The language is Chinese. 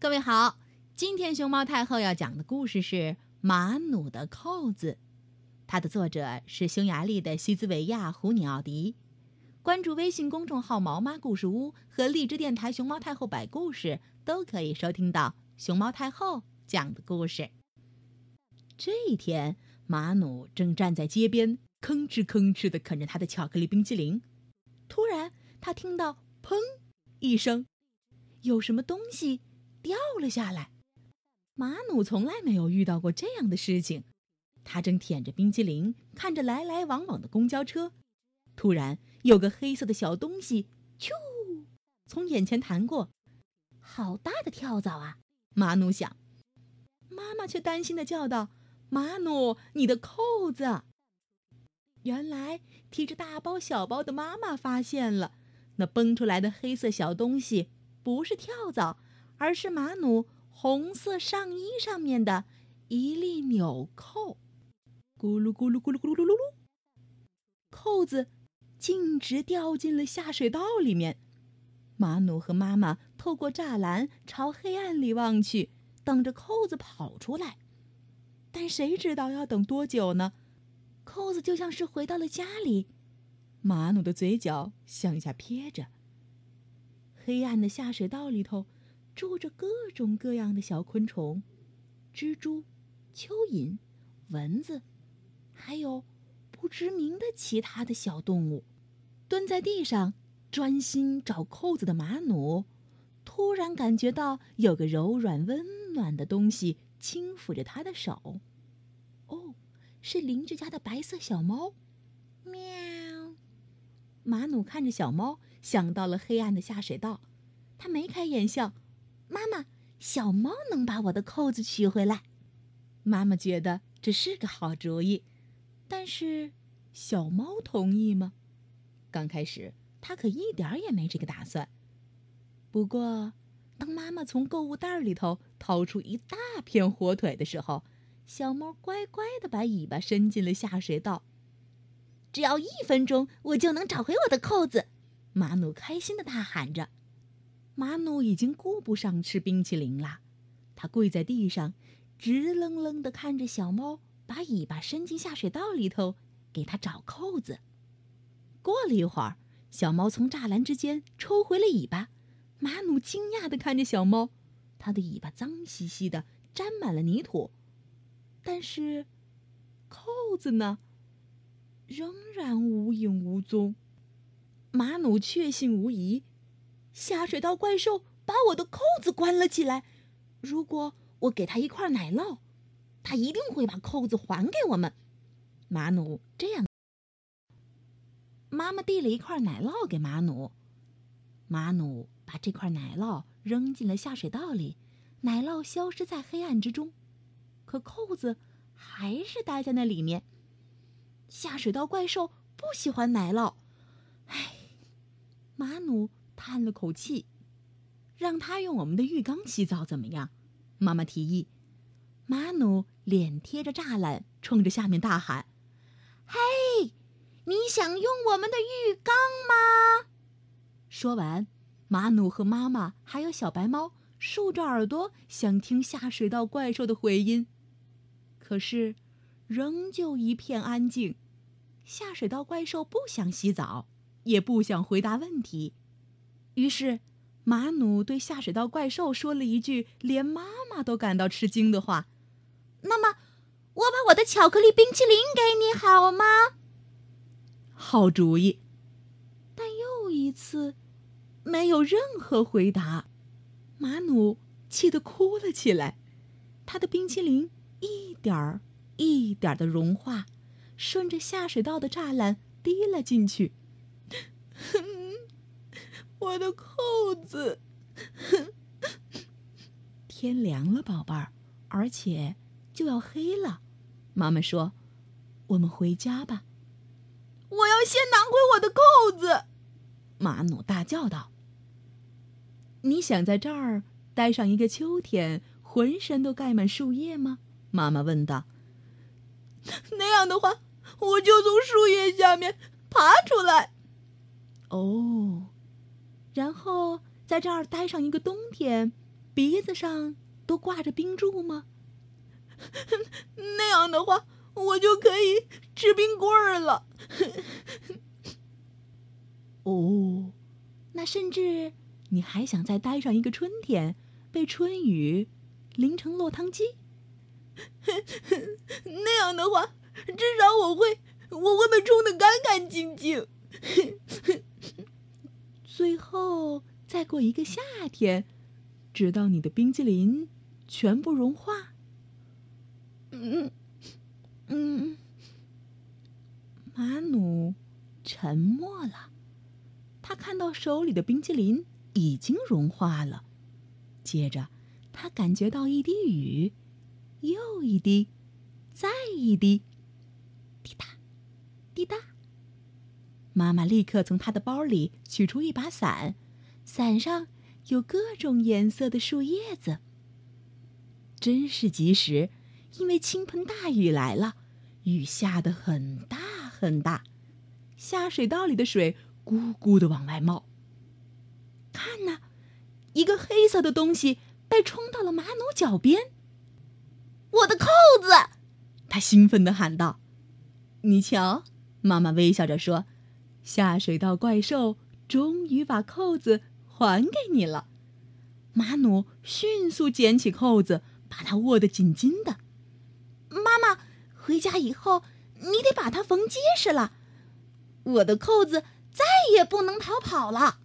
各位好，今天熊猫太后要讲的故事是《马努的扣子》，它的作者是匈牙利的西兹维亚·胡尼奥迪。关注微信公众号“毛妈故事屋”和荔枝电台“熊猫太后摆故事”，都可以收听到熊猫太后讲的故事。这一天，马努正站在街边，吭哧吭哧地啃着他的巧克力冰淇淋。突然，他听到“砰”一声，有什么东西。掉了下来，马努从来没有遇到过这样的事情。他正舔着冰淇淋，看着来来往往的公交车。突然，有个黑色的小东西“咻”从眼前弹过，好大的跳蚤啊！马努想。妈妈却担心的叫道：“马努，你的扣子！”原来提着大包小包的妈妈发现了，那蹦出来的黑色小东西不是跳蚤。而是马努红色上衣上面的一粒纽扣，咕噜咕噜咕噜咕噜噜噜噜，扣子径直掉进了下水道里面。马努和妈妈透过栅栏朝黑暗里望去，等着扣子跑出来。但谁知道要等多久呢？扣子就像是回到了家里，马努的嘴角向下撇着。黑暗的下水道里头。住着各种各样的小昆虫，蜘蛛、蚯蚓、蚊子，还有不知名的其他的小动物。蹲在地上专心找扣子的马努，突然感觉到有个柔软温暖的东西轻抚着他的手。哦，是邻居家的白色小猫。喵！马努看着小猫，想到了黑暗的下水道，他眉开眼笑。妈妈，小猫能把我的扣子取回来。妈妈觉得这是个好主意，但是小猫同意吗？刚开始，它可一点也没这个打算。不过，当妈妈从购物袋里头掏出一大片火腿的时候，小猫乖乖的把尾巴伸进了下水道。只要一分钟，我就能找回我的扣子！马努开心的大喊着。马努已经顾不上吃冰淇淋了，他跪在地上，直愣愣地看着小猫把尾巴伸进下水道里头，给它找扣子。过了一会儿，小猫从栅栏之间抽回了尾巴。马努惊讶地看着小猫，它的尾巴脏兮兮的，沾满了泥土，但是扣子呢，仍然无影无踪。马努确信无疑。下水道怪兽把我的扣子关了起来。如果我给他一块奶酪，他一定会把扣子还给我们。马努这样。妈妈递了一块奶酪给马努，马努把这块奶酪扔进了下水道里，奶酪消失在黑暗之中，可扣子还是待在那里面。下水道怪兽不喜欢奶酪，唉，马努。叹了口气，让他用我们的浴缸洗澡怎么样？妈妈提议。马努脸贴着栅栏，冲着下面大喊：“嘿，你想用我们的浴缸吗？”说完，马努和妈妈还有小白猫竖着耳朵，想听下水道怪兽的回音。可是，仍旧一片安静。下水道怪兽不想洗澡，也不想回答问题。于是，马努对下水道怪兽说了一句连妈妈都感到吃惊的话：“那么，我把我的巧克力冰淇淋给你好吗？”好主意。但又一次，没有任何回答。马努气得哭了起来，他的冰淇淋一点儿一点儿的融化，顺着下水道的栅栏滴了进去。我的扣子，天凉了，宝贝儿，而且就要黑了。妈妈说：“我们回家吧。”我要先拿回我的扣子！马努大叫道。“你想在这儿待上一个秋天，浑身都盖满树叶吗？”妈妈问道。“那样的话，我就从树叶下面爬出来。”哦。然后在这儿待上一个冬天，鼻子上都挂着冰柱吗？那样的话，我就可以吃冰棍儿了。哦，那甚至你还想再待上一个春天，被春雨淋成落汤鸡？那样的话，至少我会我会被冲得干干净净。最后再过一个夏天，直到你的冰激凌全部融化。嗯嗯，马努沉默了。他看到手里的冰激凌已经融化了，接着他感觉到一滴雨，又一滴，再一滴，滴答，滴答。妈妈立刻从她的包里取出一把伞，伞上有各种颜色的树叶子。真是及时，因为倾盆大雨来了，雨下得很大很大，下水道里的水。咕咕的往外冒。看呐，一个黑色的东西被冲到了马努脚边。我的扣子！他兴奋的喊道：“你瞧！”妈妈微笑着说：“下水道怪兽终于把扣子还给你了。”马努迅速捡起扣子，把它握得紧紧的。妈妈，回家以后你得把它缝结实了。我的扣子。再也不能逃跑了。